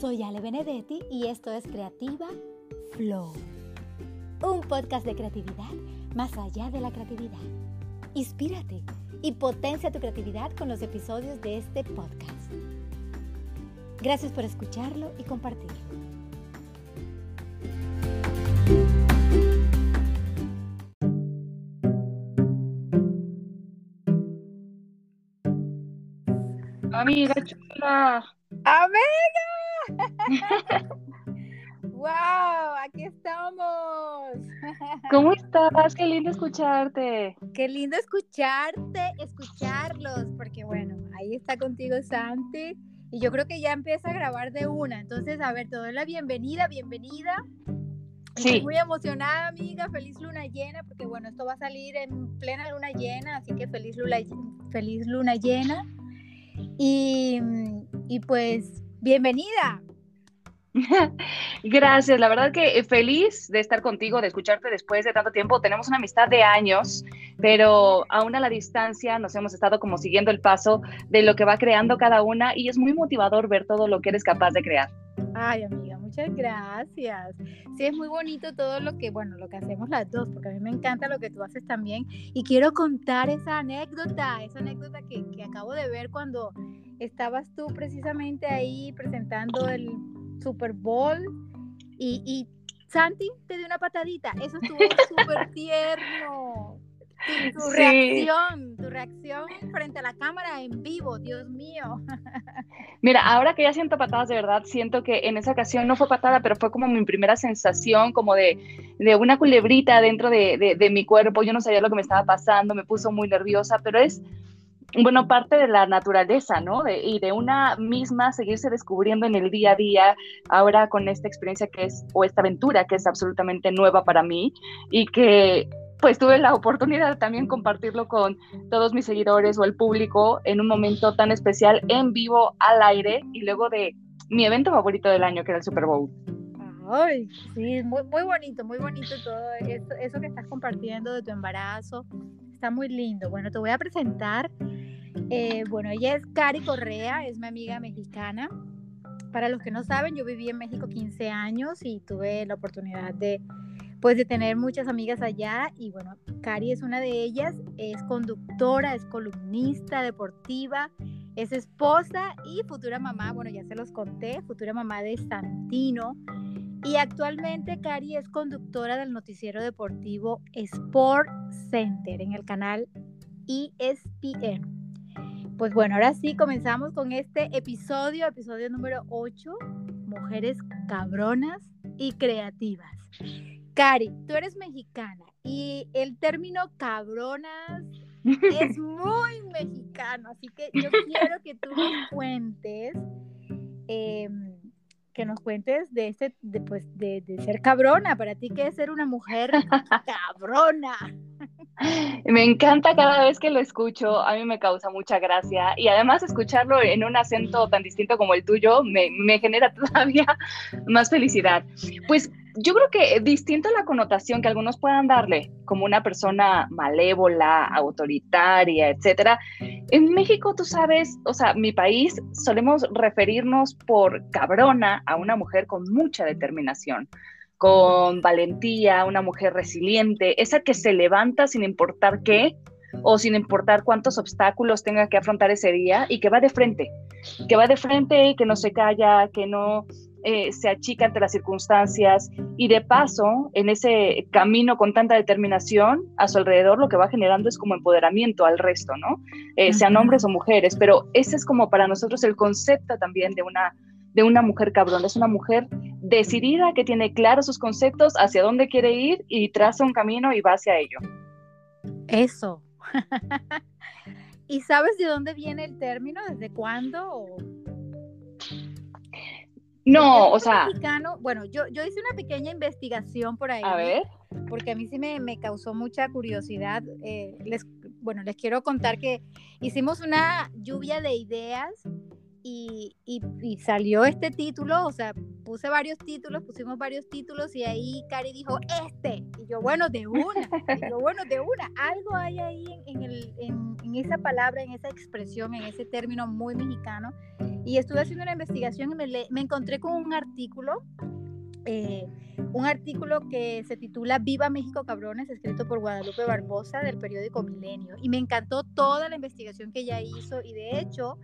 Soy Ale Benedetti y esto es Creativa Flow, un podcast de creatividad más allá de la creatividad. Inspírate y potencia tu creatividad con los episodios de este podcast. Gracias por escucharlo y compartirlo. Amiga chula. ¡Amiga! ¡Wow! Aquí estamos. ¿Cómo estás? Qué lindo escucharte. Qué lindo escucharte, escucharlos, porque bueno, ahí está contigo Santi y yo creo que ya empieza a grabar de una. Entonces, a ver, te doy la bienvenida, bienvenida. Estoy Sí. muy emocionada, amiga. Feliz luna llena, porque bueno, esto va a salir en plena luna llena, así que feliz luna, feliz luna llena. Y, y pues, bienvenida. Gracias, la verdad que eh, feliz de estar contigo, de escucharte después de tanto tiempo. Tenemos una amistad de años, pero aún a la distancia nos hemos estado como siguiendo el paso de lo que va creando cada una y es muy motivador ver todo lo que eres capaz de crear. Ay, amiga, muchas gracias. Sí, es muy bonito todo lo que, bueno, lo que hacemos las dos, porque a mí me encanta lo que tú haces también. Y quiero contar esa anécdota, esa anécdota que, que acabo de ver cuando estabas tú precisamente ahí presentando el Super Bowl y, y Santi te dio una patadita. Eso estuvo súper tierno. Tu, tu Sí. reacción, tu reacción frente a la cámara en vivo, Dios mío. Mira, ahora que ya siento patadas de verdad, siento que en esa ocasión no fue patada, pero fue como mi primera sensación, como de, de una culebrita dentro de, de, de mi cuerpo. Yo no sabía lo que me estaba pasando, me puso muy nerviosa, pero es, bueno, parte de la naturaleza, ¿no? De- y de una misma seguirse descubriendo en el día a día, ahora con esta experiencia que es, o esta aventura que es absolutamente nueva para mí y que pues tuve la oportunidad de también compartirlo con todos mis seguidores o el público en un momento tan especial en vivo al aire y luego de mi evento favorito del año que era el Super Bowl. Ay, sí, muy, muy bonito, muy bonito todo eso, eso que estás compartiendo de tu embarazo. Está muy lindo. Bueno, te voy a presentar. eh, bueno, ella es Cari Correa, es mi amiga mexicana. Para los que no saben, yo viví en México 15 años y tuve la oportunidad de, pues, de tener muchas amigas allá. Y bueno, Cari es una de ellas. Es conductora, es columnista deportiva, es esposa y futura mamá. Bueno, ya se los conté, futura mamá de Santino. Y actualmente Cari es conductora del noticiero deportivo Sport Center en el canal ESPN. Pues bueno, ahora sí comenzamos con este episodio, episodio número 8, Mujeres cabronas y creativas. Cari, tú eres mexicana y el término cabronas es muy mexicano, así que yo quiero que tú nos cuentes, em, que nos cuentes de este, de, pues, de, de ser cabrona. Para ti, ¿qué es ser una mujer cabrona? Me encanta cada vez que lo escucho, a mí me causa mucha gracia y además escucharlo en un acento tan distinto como el tuyo me, me genera todavía más felicidad. Pues yo creo que distinto a la connotación que algunos puedan darle, como una persona malévola, autoritaria, etcétera. En México, tú sabes, o sea, mi país, solemos referirnos por cabrona a una mujer con mucha determinación, con valentía, una mujer resiliente, esa que se levanta sin importar qué o sin importar cuántos obstáculos tenga que afrontar ese día y que va de frente, que va de frente, que no se calla, que no eh, se achica ante las circunstancias y de paso, en ese camino con tanta determinación, a su alrededor lo que va generando es como empoderamiento al resto, ¿no? Eh, sean hombres o mujeres, pero ese es como para nosotros el concepto también de una, de una mujer cabrón, es una mujer decidida que tiene claros sus conceptos, hacia dónde quiere ir y traza un camino y va hacia ello. Eso. ¿Y sabes de dónde viene el término? ¿Desde cuándo? No, o sea, mexicano, bueno, yo, yo hice una pequeña investigación por ahí. a ver, porque a mí sí me, me causó mucha curiosidad. eh, les, bueno, les quiero contar que hicimos una lluvia de ideas y, y- y salió este título, o sea, puse varios títulos, pusimos varios títulos y ahí Cari dijo, este. Y yo, bueno, de una. Y yo, bueno, de una. Algo hay ahí en, en el, en- en esa palabra, en esa expresión, en ese término muy mexicano. Y estuve haciendo una investigación y me, me encontré con un artículo eh, un artículo que se titula Viva México Cabrones, escrito por Guadalupe Barbosa del periódico Milenio. Y me encantó toda la investigación que ella hizo y de hecho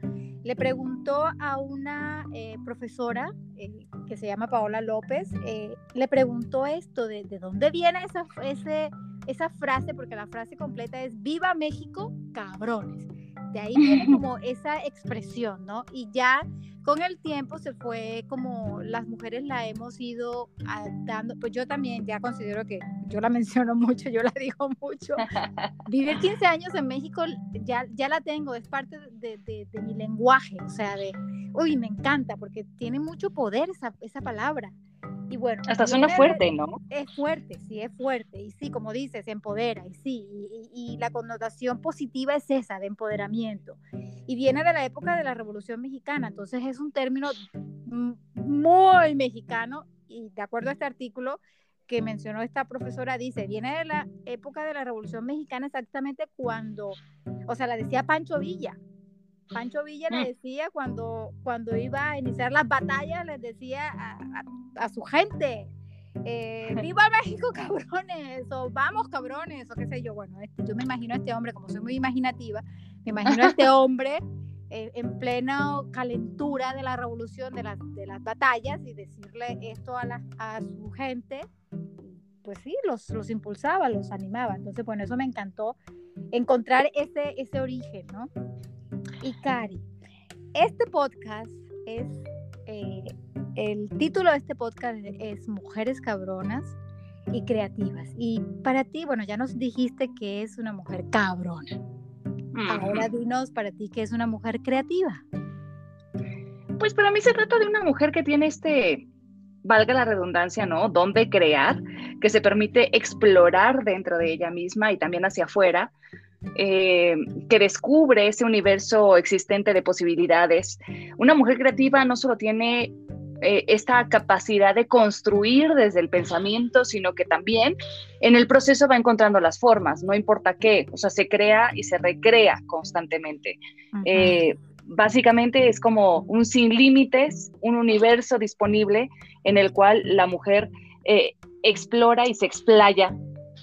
le preguntó a una eh, profesora eh, que se llama Paola López, le preguntó esto, de, de dónde viene esa, esa frase, porque la frase completa es Viva México Cabrones. De ahí viene como esa expresión, ¿no? Y ya con el tiempo se fue como las mujeres la hemos ido adaptando, pues yo también ya considero que yo la menciono mucho, yo la digo mucho. Vivir 15 años en México ya, ya la tengo, es parte de, de, mi lenguaje, o sea, de, uy, me encanta porque tiene mucho poder esa, esa palabra. Y bueno. Hasta suena fuerte, ¿no? Es fuerte, sí, es fuerte. Y sí, como dices, empodera. Y sí, y, la connotación positiva es esa, de empoderamiento. Y viene de la época de la Revolución Mexicana. Entonces es un término muy mexicano. Y de acuerdo a este artículo que mencionó esta profesora, dice, viene de la época de la Revolución Mexicana exactamente cuando, o sea, la decía Pancho Villa Pancho Villa le mm. decía cuando, cuando iba a iniciar las batallas, les decía a, su gente, eh, ¡Viva México, cabrones! O ¡Vamos, cabrones! O qué sé yo. Bueno, este, yo me imagino a este hombre, como soy muy imaginativa, me imagino a este hombre eh, en plena calentura de la revolución, de las, de las batallas, y decirle esto a, la, a su gente, pues sí, los, los impulsaba, los animaba. Entonces, bueno, eso me encantó, encontrar ese, ese origen, ¿no? Y Cari. Este podcast es, eh, el título de este podcast es Mujeres Cabronas y Creativas. Y para ti, bueno, ya nos dijiste que es una mujer cabrona. Ahora dinos para ti que es una mujer creativa. Pues para mí se trata de una mujer que tiene este, valga la redundancia, ¿no? Donde crear, que se permite explorar dentro de ella misma y también hacia afuera, eh, que descubre ese universo existente de posibilidades. Una mujer creativa no solo tiene eh, esta capacidad de construir desde el pensamiento, sino que también en el proceso va encontrando las formas, no importa qué, o sea, se crea y se recrea constantemente. Eh, básicamente es como un sin límites, un universo disponible en el cual la mujer explora y se explaya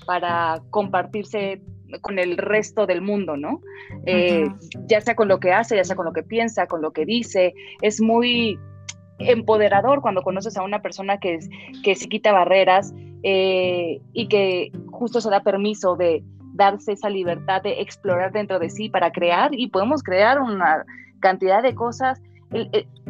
para compartirse con el resto del mundo, ¿no? Eh, ya sea con lo que hace, ya sea con lo que piensa, con lo que dice, es muy empoderador cuando conoces a una persona que, que se quita barreras eh, y que justo se da permiso de darse esa libertad de explorar dentro de sí para crear y podemos crear una cantidad de cosas.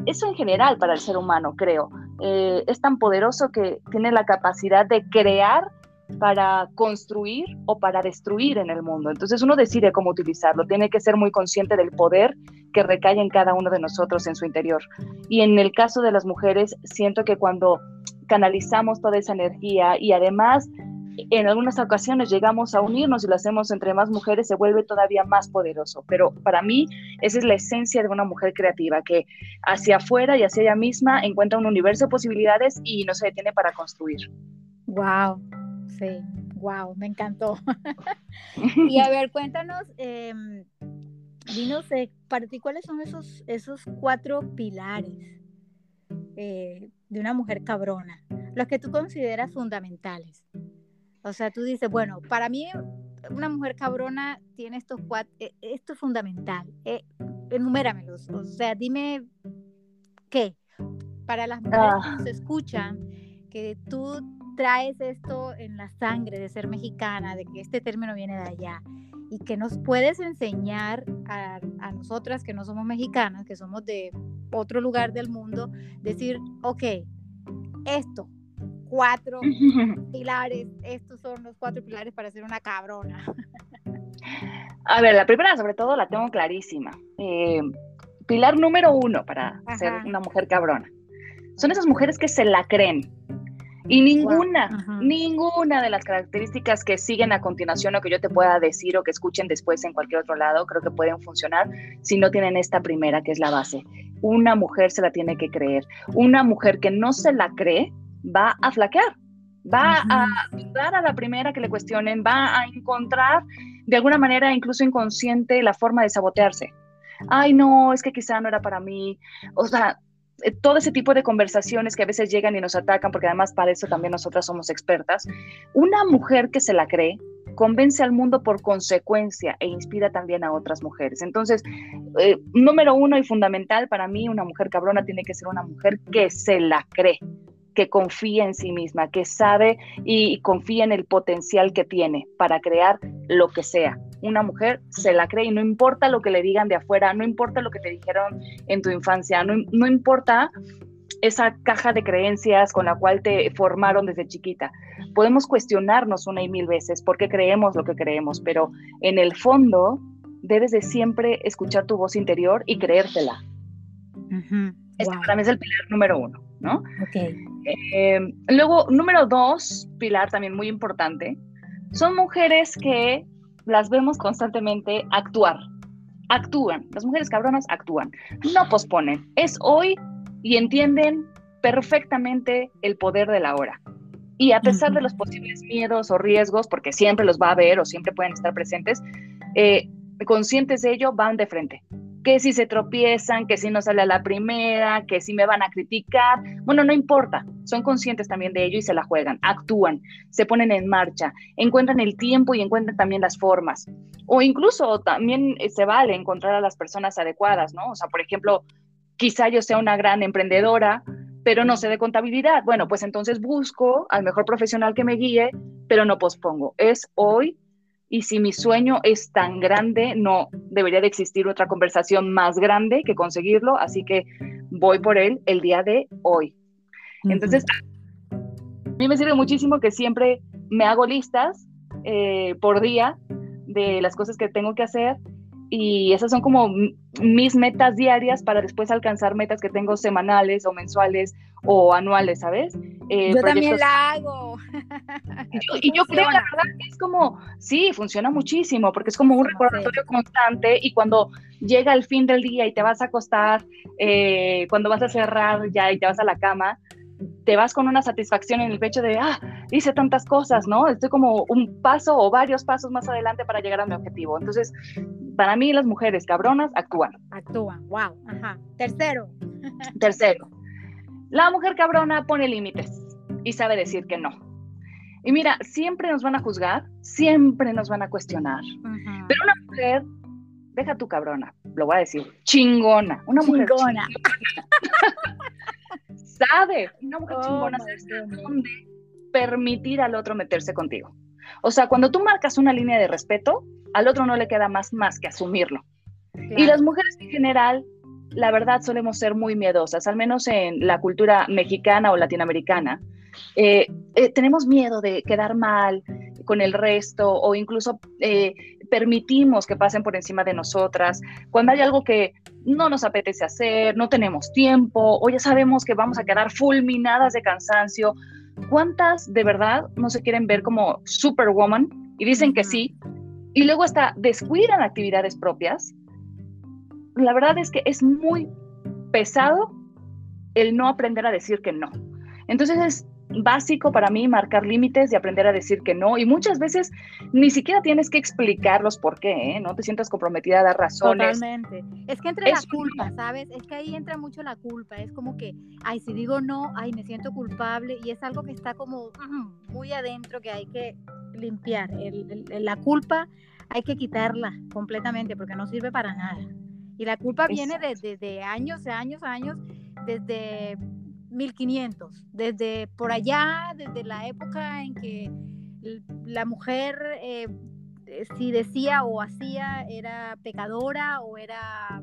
Eso en general para el ser humano, creo. Eh, es tan poderoso que tiene la capacidad de crear para construir o para destruir en el mundo. Entonces uno decide cómo utilizarlo, tiene que ser muy consciente del poder que recae en cada uno de nosotros en su interior. Y en el caso de las mujeres, siento que cuando canalizamos toda esa energía y además en algunas ocasiones llegamos a unirnos y lo hacemos entre más mujeres, se vuelve todavía más poderoso. Pero para mí esa es la esencia de una mujer creativa, que hacia afuera y hacia ella misma encuentra un universo de posibilidades y no se detiene para construir. Wow, Sí, wow, me encantó. y a ver, cuéntanos, eh, dinos, para ti, ¿cuáles son esos, esos cuatro pilares eh, de una mujer cabrona? Los que tú consideras fundamentales. O sea, tú dices, bueno, para mí una mujer cabrona tiene estos cuatro, eh, esto es fundamental. Eh, enuméramelos. O sea, dime qué. Para las mujeres que ah. nos escuchan, que tú traes esto en la sangre de ser mexicana, de que este término viene de allá y que nos puedes enseñar a, nosotras que no somos mexicanas, que somos de otro lugar del mundo, decir, ok, esto, cuatro pilares, estos son los cuatro pilares para ser una cabrona. A ver, la primera sobre todo la tengo clarísima. Eh, pilar número uno para ser una mujer cabrona. Son esas mujeres que se la creen, y ninguna, ninguna de las características que siguen a continuación o que yo te pueda decir o que escuchen después en cualquier otro lado, creo que pueden funcionar si no tienen esta primera, que es la base. Una mujer se la tiene que creer. Una mujer que no se la cree va a flaquear. va a dar a la primera que le cuestionen, va a encontrar de alguna manera incluso inconsciente la forma de sabotearse. Ay, no, es que quizá no era para mí. O sea, todo ese tipo de conversaciones que a veces llegan y nos atacan, porque además para eso también nosotras somos expertas. Una mujer que se la cree convence al mundo por consecuencia e inspira también a otras mujeres. Entonces, eh, número uno y fundamental para mí, una mujer cabrona tiene que ser una mujer que se la cree, que confía en sí misma, que sabe y confía en el potencial que tiene para crear lo que sea. Una mujer se la cree y no importa lo que le digan de afuera, no importa lo que te dijeron en tu infancia, no, no importa esa caja de creencias con la cual te formaron desde chiquita. Podemos cuestionarnos una y mil veces por qué creemos lo que creemos, pero en el fondo debes de siempre escuchar tu voz interior y creértela. Este para mí es el pilar número uno, ¿no? Eh, luego, número dos, pilar también muy importante, son mujeres que las vemos constantemente actuar. Actúan. Las mujeres cabronas actúan. No posponen. Es hoy y entienden perfectamente el poder de la hora. Y a pesar de los posibles miedos o riesgos, porque siempre los va a haber o siempre pueden estar presentes, eh, conscientes de ello, van de frente que si se tropiezan, que si no sale a la primera, que si me van a criticar. Bueno, no importa, son conscientes también de ello y se la juegan, actúan, se ponen en marcha, encuentran el tiempo y encuentran también las formas. O incluso también eh, se vale encontrar a las personas adecuadas, ¿no? O sea, por ejemplo, quizá yo sea una gran emprendedora, pero no sé de contabilidad. Bueno, pues entonces busco al mejor profesional que me guíe, pero no pospongo. Es hoy y si mi sueño es tan grande, no debería de existir otra conversación más grande que conseguirlo, así que voy por él el día de hoy. Entonces, a mí me sirve muchísimo que siempre me hago listas eh, por día de las cosas que tengo que hacer y esas son como mis metas diarias para después alcanzar metas que tengo semanales o mensuales o anuales, ¿sabes? Eh, yo también la hago. y yo creo, la verdad, que es como, sí, funciona muchísimo, porque es como un recordatorio constante y cuando llega el fin del día y te vas a acostar, eh, cuando vas a cerrar ya y te vas a la cama, te vas con una satisfacción en el pecho de, ah, hice tantas cosas, ¿no? Estoy como un paso o varios pasos más adelante para llegar a mi objetivo. Entonces, para mí las mujeres cabronas actúan. Actúan, wow, ajá. Tercero. Tercero, la mujer cabrona pone límites y sabe decir que no. Y mira, siempre nos van a juzgar, siempre nos van a cuestionar. Pero una mujer, deja tu cabrona, lo voy a decir, chingona. Una mujer chingona. sabe, una mujer oh chingona sabe dónde permitir al otro meterse contigo. O sea, cuando tú marcas una línea de respeto, al otro no le queda más, más que asumirlo. Y las mujeres en general la verdad solemos ser muy miedosas, al menos en la cultura mexicana o latinoamericana. Eh, eh, tenemos miedo de quedar mal con el resto o incluso eh, permitimos que pasen por encima de nosotras. Cuando hay algo que no nos apetece hacer, no tenemos tiempo o ya sabemos que vamos a quedar fulminadas de cansancio, ¿cuántas de verdad no se quieren ver como superwoman y dicen que sí? Y luego hasta descuidan actividades propias la verdad es que es muy pesado el no aprender a decir que no. Entonces es básico para mí marcar límites y aprender a decir que no. Y muchas veces ni siquiera tienes que explicarlos por qué, ¿eh? No te sientas comprometida a dar razones. Totalmente. Es que entra la culpa, ¿sabes? Es que ahí entra mucho la culpa. Es como que, ay, si digo no, ay, me siento culpable. Y es algo que está como muy adentro que hay que limpiar. la culpa hay que quitarla completamente porque no sirve para nada. Y la culpa viene desde de, años, de años, años, desde 1500, desde por allá, desde la época en que la mujer, eh, eh, si decía o hacía, era pecadora o era,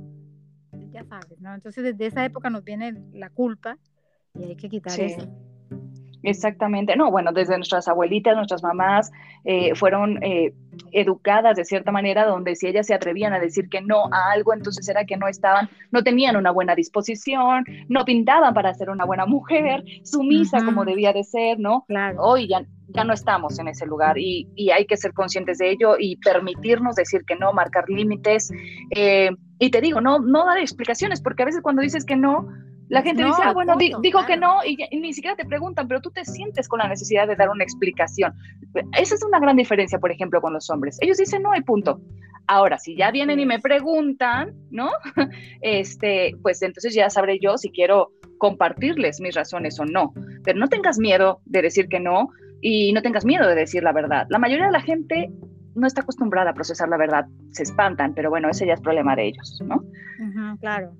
ya sabes, ¿no? Entonces desde esa época nos viene la culpa y hay que quitar eso. Exactamente, no, bueno, desde nuestras abuelitas, nuestras mamás eh, fueron eh, educadas de cierta manera, donde si ellas se atrevían a decir que no a algo, entonces era que no estaban, no tenían una buena disposición, no pintaban para ser una buena mujer, sumisa como debía de ser, ¿no? Claro. Hoy ya, ya no estamos en ese lugar y, y, hay que ser conscientes de ello y permitirnos decir que no, marcar límites. Eh, y te digo, no, no dar explicaciones, porque a veces cuando dices que no, La gente dice, ah, bueno, dijo que no y, ni siquiera te preguntan, pero tú te sientes con la necesidad de dar una explicación. Esa es una gran diferencia, por ejemplo, con los hombres. Ellos dicen no hay punto. Ahora, si ya vienen y me preguntan, ¿no? Este, pues entonces ya sabré yo si quiero compartirles mis razones o no. Pero no tengas miedo de decir que no y no tengas miedo de decir la verdad. La mayoría de la gente no está acostumbrada a procesar la verdad, se espantan, pero bueno, ese ya es problema de ellos, ¿no? claro.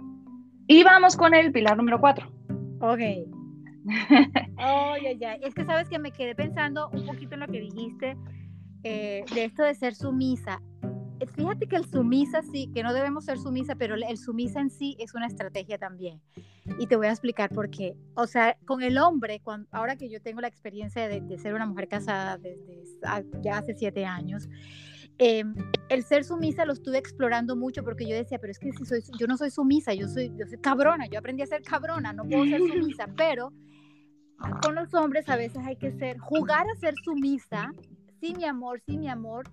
Y vamos con el pilar número cuatro. Ok. oh, ya, Es que sabes que me quedé pensando un poquito en lo que dijiste eh, de esto de ser sumisa. Fíjate que el sumisa sí, que no debemos ser sumisa, pero el sumisa en sí es una estrategia también. Y te voy a explicar por qué. O sea, con el hombre, cuando, ahora que yo tengo la experiencia de, de ser una mujer casada desde ya hace siete años, Em, el ser sumisa lo estuve explorando mucho porque yo decía, pero es que si soy, yo no soy sumisa, yo soy, yo soy cabrona, yo aprendí a ser cabrona, no puedo ser sumisa, pero con los hombres a veces hay que ser, jugar a ser sumisa, sí mi amor, sí mi amor,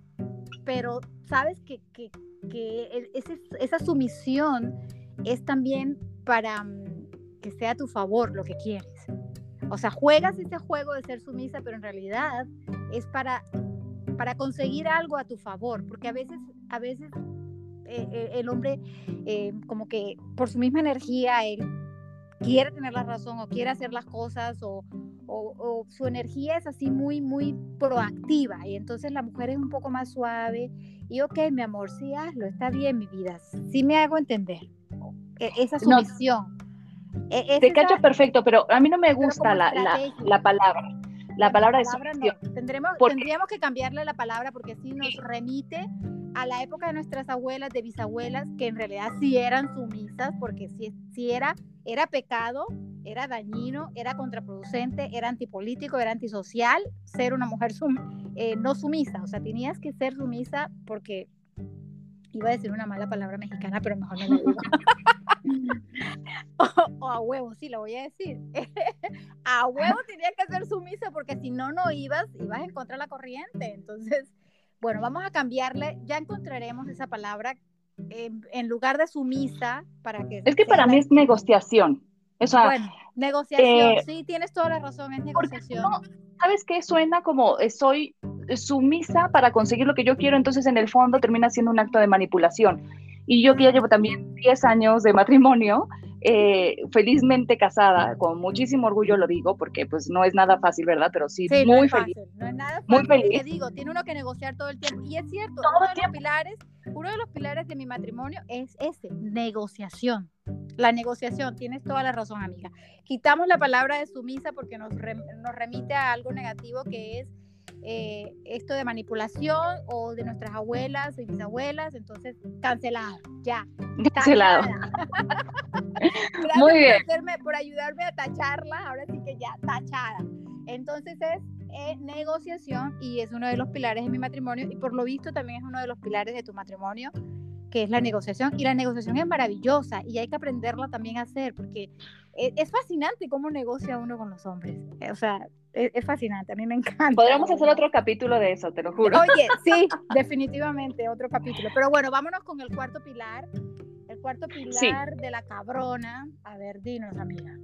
pero sabes que, que, que esa sumisión es también para mm, que sea a tu favor lo que quieres. O sea, juegas ese juego de ser sumisa, pero en realidad es para para conseguir algo a tu favor, porque a veces, a veces eh, eh, el hombre eh, como que por su misma energía, él quiere tener la razón o quiere hacer las cosas o, o, su energía es así muy, muy proactiva y entonces la mujer es un poco más suave y ok, mi amor, sí hazlo, está bien mi vida, sí me hago entender. E, esa sumisión. E, te cacho perfecto, pero a mí no me gusta la, la, la palabra la palabra, de Tendremos, Tendríamos que cambiarle la palabra porque así nos remite a la época de nuestras abuelas, de bisabuelas, que en realidad sí eran sumisas, porque si, si era, era pecado, era dañino, era contraproducente, era antipolítico, era antisocial ser una mujer eh, no sumisa. O sea, tenías que ser sumisa porque iba a decir una mala palabra mexicana, pero mejor no la digo. o, a huevo, sí, lo voy a decir. a huevo tenía que ser sumisa porque si no, no ibas, ibas en contra de la corriente. Entonces, bueno, vamos a cambiarle, ya encontraremos esa palabra en, lugar de sumisa para que... Es que para mí es negociación. bueno, negociación, eh, sí, tienes toda la razón, es negociación. ¿Sabes qué? Suena como eh, soy sumisa para conseguir lo que yo quiero, entonces en el fondo termina siendo un acto de manipulación. Y yo que ya llevo también 10 años de matrimonio, eh, felizmente casada, con muchísimo orgullo lo digo, porque pues no es nada fácil, ¿verdad? Pero sí, muy feliz. No es nada fácil. Muy feliz. Te digo, tiene uno que negociar todo el tiempo. Y es cierto, uno de, los pilares, uno de los pilares de mi matrimonio es ese, negociación. La negociación, tienes toda la razón, amiga. Quitamos la palabra de sumisa porque nos, nos remite a algo negativo que es eh, esto de manipulación o de nuestras abuelas y bisabuelas, entonces cancelado, ya. Cancelado. Muy bien. Por, ayudarme a tacharla, ahora sí que ya tachada. Entonces es eh, negociación y es uno de los pilares de mi matrimonio y por lo visto también es uno de los pilares de tu matrimonio que es la negociación. Y la negociación es maravillosa y hay que aprenderla también a hacer porque e, es, fascinante cómo negocia uno con los hombres. O sea, e, es, fascinante, a mí me encanta. Podríamos hacer otro capítulo de eso, te lo juro. Oye, sí, definitivamente, otro capítulo. Pero bueno, vámonos con el cuarto pilar. El cuarto pilar de la cabrona. A ver, dinos, amiga.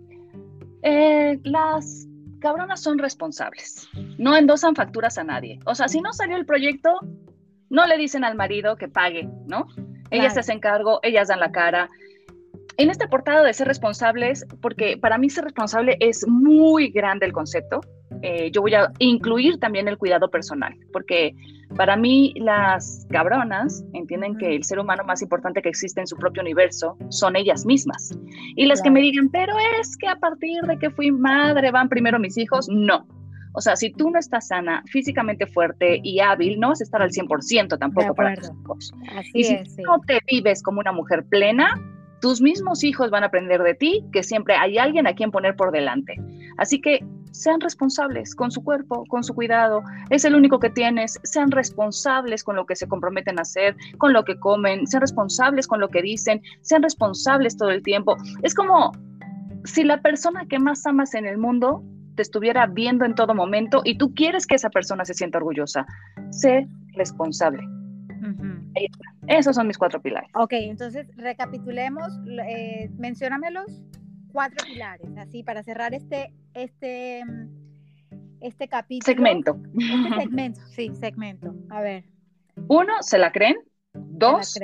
Eh, las cabronas son responsables. No endosan facturas a nadie. O sea, si no salió el proyecto, no le dicen al marido que pague, ¿no? Ellas se hacen cargo, ellas dan la cara. En esta portada de ser responsables, porque para mí ser responsable es muy grande el concepto, eh, yo voy a incluir también el cuidado personal, porque para mí las cabronas entienden que el ser humano más importante que existe en su propio universo son ellas mismas. Y las que me digan, pero es que a partir de que fui madre van primero mis hijos, no. O sea, si tú no estás sana, físicamente fuerte y hábil, no vas a estar al 100% tampoco para tus hijos. y si no te vives como una mujer plena, tus mismos hijos van a aprender de ti que siempre hay alguien a quien poner por delante. Así que sean responsables con su cuerpo, con su cuidado. Es el único que tienes. Sean responsables con lo que se comprometen a hacer, con lo que comen. Sean responsables con lo que dicen. Sean responsables todo el tiempo. Es como si la persona que más amas en el mundo te estuviera viendo en todo momento y tú quieres que esa persona se sienta orgullosa. Sé responsable. Esos son mis cuatro pilares. Ok, entonces recapitulemos, eh, menciónamelos. cuatro pilares, así para cerrar este, este, este capítulo. Segmento. Este segmento, sí, segmento. A ver. Uno, se la creen. Dos,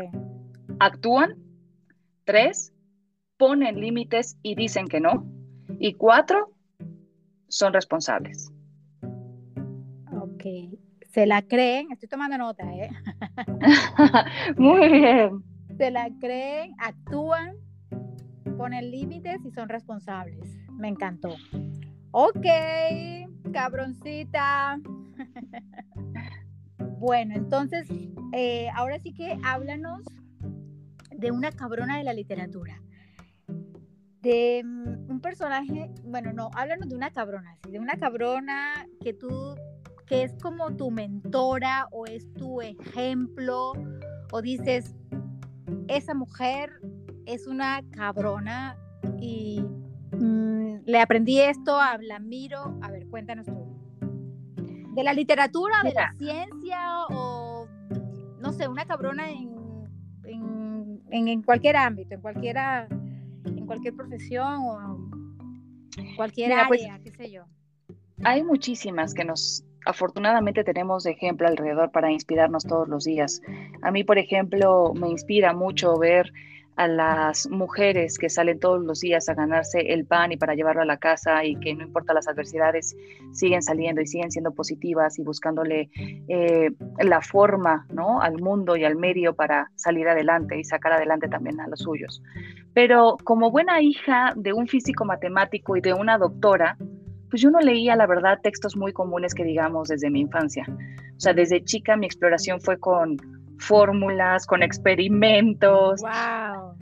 actúan. Tres, ponen límites y dicen que no. Y cuatro, son responsables. Ok, se la creen, estoy tomando nota, ¿eh? Muy bien. Se la creen, actúan, ponen límites y son responsables. Me encantó. Ok, cabroncita. bueno, entonces, eh, ahora sí que háblanos de una cabrona de la literatura. De mm, un personaje, bueno, no, háblanos de una cabrona, ¿sí? de una cabrona que tú, que es como tu mentora o es tu ejemplo, o dices, esa mujer es una cabrona y mm, le aprendí esto, la miro. A ver, cuéntanos tú. De la literatura, de la ciencia o, no sé, una cabrona en, en, cualquier ámbito, en cualquiera, en cualquier profesión o cualquier pues área, qué sé yo. Hay muchísimas que nos afortunadamente tenemos ejemplo alrededor para inspirarnos todos los días. A mí, por ejemplo, me inspira mucho ver a las mujeres que salen todos los días a ganarse el pan y para llevarlo a la casa y que no importa las adversidades, siguen saliendo y siguen siendo positivas y buscándole eh, la forma ¿no? al mundo y al medio para salir adelante y sacar adelante también a los suyos. Pero como buena hija de un físico matemático y de una doctora, pues yo no leía, la verdad, textos muy comunes que digamos desde mi infancia. O sea, desde chica mi exploración fue con fórmulas, con experimentos.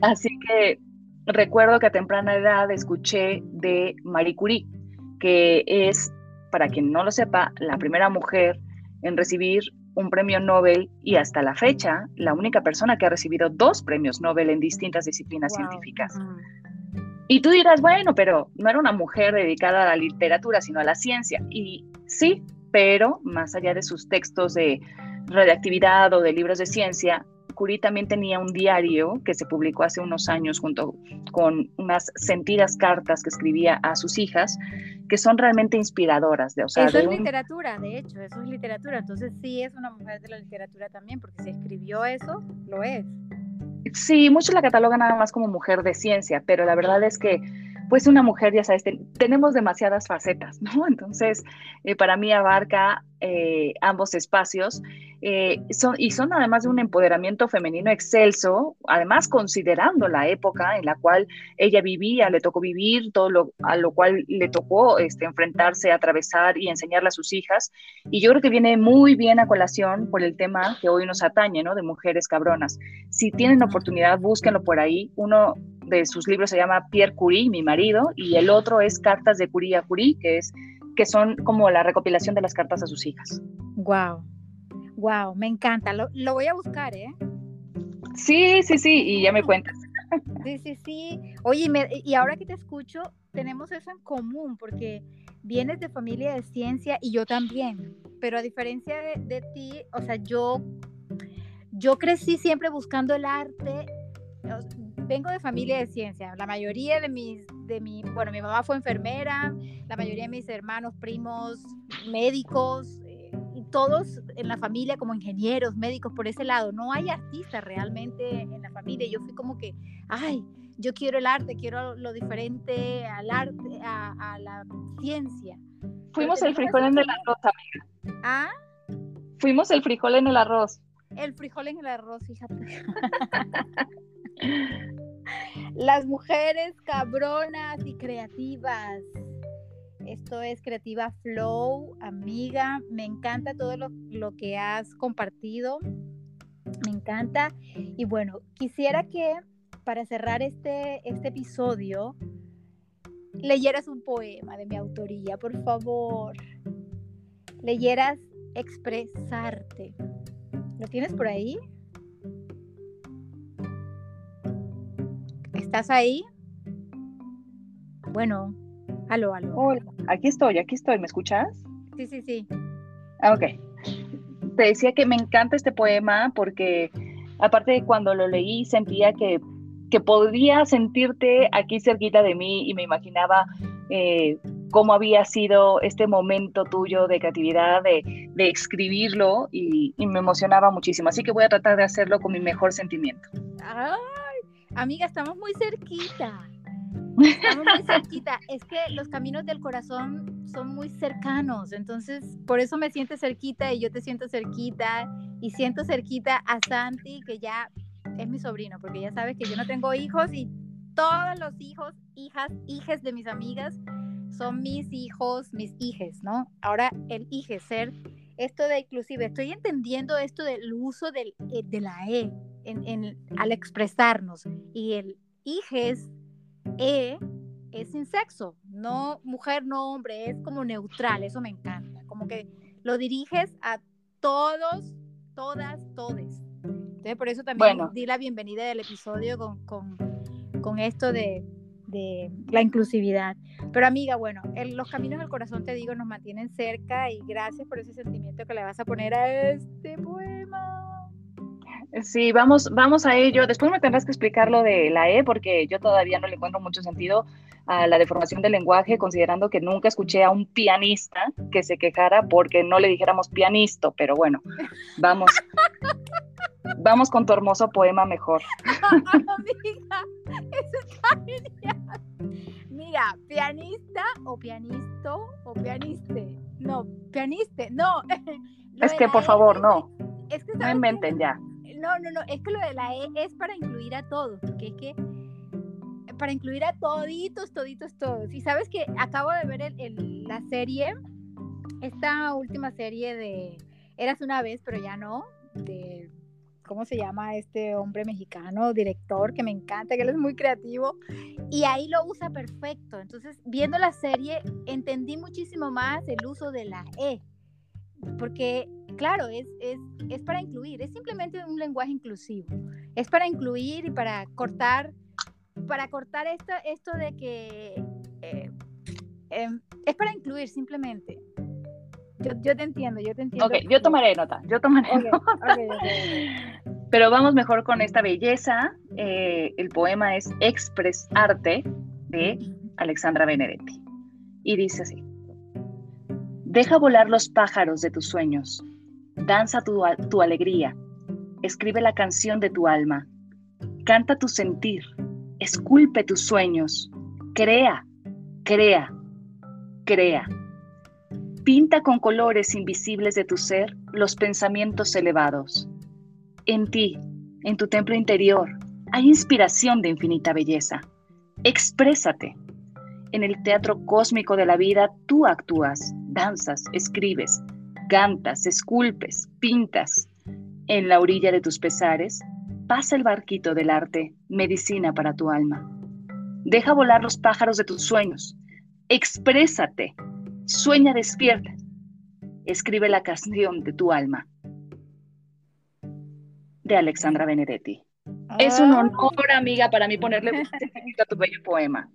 Así que recuerdo que a temprana edad escuché de Marie Curie, que es, para quien no lo sepa, la primera mujer en recibir un premio Nobel y hasta la fecha la única persona que ha recibido dos premios Nobel en distintas disciplinas científicas. Y tú dirás, bueno, pero no era una mujer dedicada a la literatura, sino a la ciencia. Y sí, pero más allá de sus textos de radioactividad o de libros de ciencia, Curie también tenía un diario que se publicó hace unos años junto con unas sentidas cartas que escribía a sus hijas, que son realmente inspiradoras. De, o sea, eso es literatura, de hecho, eso es literatura. Entonces sí es una mujer de la literatura también, porque si escribió eso, lo es. Sí, muchos la catalogan nada más como mujer de ciencia, pero la verdad es que pues una mujer, ya sabes, tenemos demasiadas facetas, ¿no? Entonces, eh, para mí abarca eh, ambos espacios eh, son, y son además de un empoderamiento femenino excelso, además considerando la época en la cual ella vivía, le tocó vivir, todo lo, a lo cual le tocó este, enfrentarse, atravesar y enseñarle a sus hijas. Y yo creo que viene muy bien a colación por el tema que hoy nos atañe, ¿no? De mujeres cabronas. Si tienen oportunidad, búsquenlo por ahí. Uno de sus libros se llama Pierre Curie, mi marido, y el otro es Cartas de Curie a Curie, que es que son como la recopilación de las cartas a sus hijas. Wow, wow, me encanta. Lo, voy a buscar, ¿eh? Sí, sí, sí, y ya me cuentas. Sí, sí, sí. Oye, y ahora que te escucho, tenemos eso en común, porque vienes de familia de ciencia y yo también, pero a diferencia de, de ti, o sea, yo, yo crecí siempre buscando el arte vengo de familia de ciencia. La mayoría de mis, de mi, bueno, mi mamá fue enfermera, la mayoría de mis hermanos, primos, médicos, todos en la familia como ingenieros, médicos, por ese lado. No hay artistas realmente en la familia. Yo fui como que, ay, yo quiero el arte, quiero lo diferente al arte, a, la ciencia. Fuimos el frijol en el arroz, amiga. ¿Ah? Fuimos el frijol en el arroz. El frijol en el arroz, fíjate. Las mujeres cabronas y creativas. Esto es Creativa Flow, amiga. Me encanta todo lo, que has compartido. Me encanta. Y bueno, quisiera que para cerrar este, este episodio leyeras un poema de mi autoría, por favor. Leyeras expresarte. ¿Lo tienes por ahí? ¿Estás ahí? Bueno, aló, aló. Hola, aquí estoy, aquí estoy, ¿me escuchas? Sí, sí, sí. Ah, ok. Te decía que me encanta este poema porque aparte de cuando lo leí sentía que que podía sentirte aquí cerquita de mí y me imaginaba eh, cómo había sido este momento tuyo de creatividad, de, de escribirlo y, y, me emocionaba muchísimo. Así que voy a tratar de hacerlo con mi mejor sentimiento. Ay, amiga, estamos muy cerquita. Estamos muy cerquita. Es que los caminos del corazón son muy cercanos, entonces por eso me siento cerquita y yo te siento cerquita y siento cerquita a Santi, que ya es mi sobrino, porque ya sabes que yo no tengo hijos y todos los hijos, hijas, hijes de mis amigas son mis hijos, mis hijes, ¿no? Ahora el hije, ser esto de inclusive, estoy entendiendo esto del uso del, eh, de la E en, en, al expresarnos y el hijes, E, es sin sexo, no mujer, no hombre, es como neutral, eso me encanta, como que lo diriges a todos, todas, todes. Entonces, por eso también di la bienvenida del episodio con, con, con esto de, de, la inclusividad. Pero amiga, bueno, los caminos del corazón, te digo, nos mantienen cerca y gracias por ese sentimiento que le vas a poner a este poema. Sí, vamos, vamos a ello. Después me tendrás que explicar lo de la E, porque yo todavía no le encuentro mucho sentido a la deformación del lenguaje, considerando que nunca escuché a un pianista que se quejara porque no le dijéramos pianista, pero bueno, vamos. Vamos con tu hermoso poema mejor. Amiga, eso está genial. Mira, pianista o pianisto o pianiste. No, pianiste, no. es que por favor, e, no. Es que, no inventen ya. No, no, no, es que lo de la E es para incluir a todos, porque es que para incluir a toditos, toditos, todos. Y sabes que acabo de ver la serie, esta última serie de Eras una vez, pero ya no, de ¿cómo se llama este hombre mexicano, director, que me encanta, que él es muy creativo? Y ahí lo usa perfecto. Entonces, viendo la serie, entendí muchísimo más el uso de la E. Porque, claro, es, es, es para incluir, es simplemente un lenguaje inclusivo. Es para incluir y para cortar, para cortar esto, esto de que eh, eh, es para incluir simplemente. Yo, yo, te entiendo, yo te entiendo. Ok, yo tomaré nota, yo tomaré nota. Pero vamos mejor con esta belleza. Eh, el poema es Expresarte de Alexandra Benedetti. Y dice así. Deja volar los pájaros de tus sueños. Danza tu, tu alegría. Escribe la canción de tu alma. Canta tu sentir. Esculpe tus sueños. Crea, crea, crea. Pinta con colores invisibles de tu ser los pensamientos elevados en ti, en tu templo interior, hay inspiración de infinita belleza. Exprésate. En el teatro cósmico de la vida tú actúas, danzas, escribes, cantas, esculpes, pintas. En la orilla de tus pesares pasa el barquito del arte, medicina para tu alma. Deja volar los pájaros de tus sueños. Exprésate. Sueña despierta. Escribe la canción de tu alma de Alexandra Benedetti. Es un ah. honor, amiga, para mí ponerle a tu bello poema.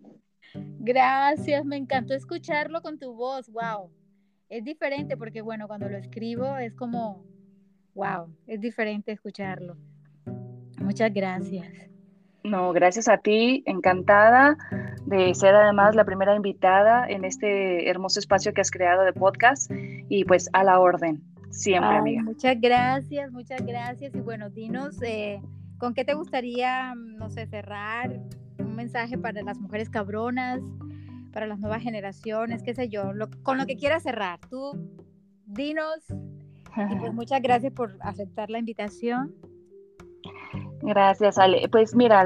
Gracias, me encantó escucharlo con tu voz, wow. Es diferente porque, bueno, cuando lo escribo es como, wow, es diferente escucharlo. Muchas gracias. No, gracias a ti, encantada de ser además la primera invitada en este hermoso espacio que has creado de podcast y pues a la orden. Siempre, amiga. Muchas gracias, muchas gracias. Y bueno, dinos, eh, ¿con qué te gustaría, no sé, cerrar? Un mensaje para las mujeres cabronas, para las nuevas generaciones, qué sé yo, con lo que quieras cerrar. Tú, dinos. Y pues muchas gracias por aceptar la invitación. Gracias, Ale. Pues mira,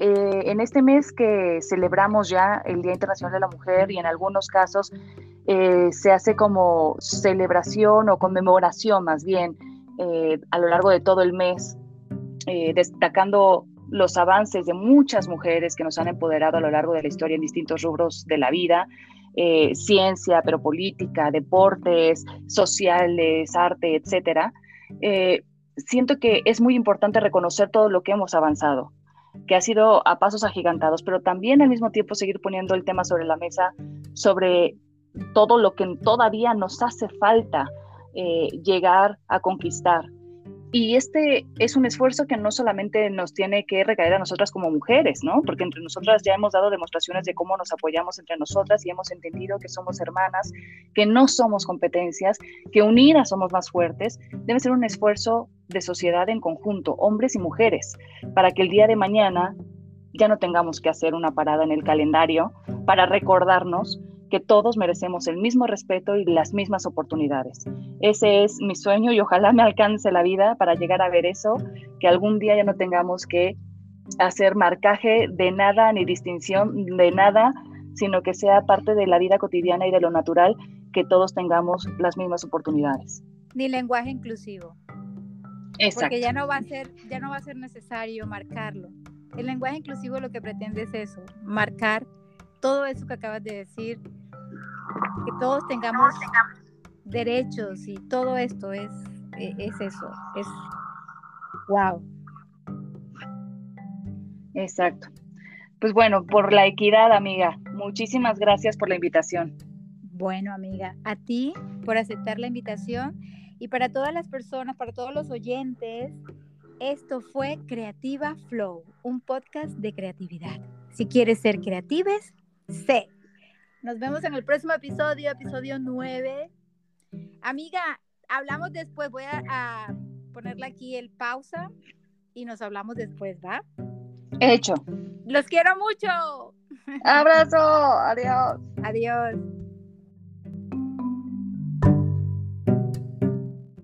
eh, en este mes que celebramos ya el Día Internacional de la Mujer y en algunos casos eh, se hace como celebración o conmemoración más bien eh, a lo largo de todo el mes, destacando los avances de muchas mujeres que nos han empoderado a lo largo de la historia en distintos rubros de la vida, ciencia, pero política, deportes, sociales, arte, etcétera. siento que es muy importante reconocer todo lo que hemos avanzado, que ha sido a pasos agigantados, pero también al mismo tiempo seguir poniendo el tema sobre la mesa sobre todo lo que todavía nos hace falta eh, llegar a conquistar. Y este es un esfuerzo que no solamente nos tiene que recaer a nosotras como mujeres, ¿no? Porque entre nosotras ya hemos dado demostraciones de cómo nos apoyamos entre nosotras y hemos entendido que somos hermanas, que no somos competencias, que unidas somos más fuertes. Debe ser un esfuerzo de sociedad en conjunto, hombres y mujeres, para que el día de mañana ya no tengamos que hacer una parada en el calendario para recordarnos que todos merecemos el mismo respeto y las mismas oportunidades. Ese es mi sueño y ojalá me alcance la vida para llegar a ver eso, que algún día ya no tengamos que hacer marcaje de nada ni distinción de nada, sino que sea parte de la vida cotidiana y de lo natural que todos tengamos las mismas oportunidades. Ni lenguaje inclusivo. Exacto. Porque ya no va a ser, ya no va a ser necesario marcarlo. El lenguaje inclusivo lo que pretende es eso, marcar todo eso que acabas de decir, que todos tengamos derechos y todo esto es, e, es eso, es wow. Exacto. Pues bueno, por la equidad, amiga, muchísimas gracias por la invitación. Bueno, amiga, a ti por aceptar la invitación y para todas las personas, para todos los oyentes, esto fue Creativa Flow, un podcast de creatividad. Si quieres ser creatives, sé. Nos vemos en el próximo episodio, episodio 9. Amiga, hablamos después. Voy a, ponerle aquí el pausa y nos hablamos después, ¿va? Hecho. Los quiero mucho. Abrazo. Adiós. Adiós.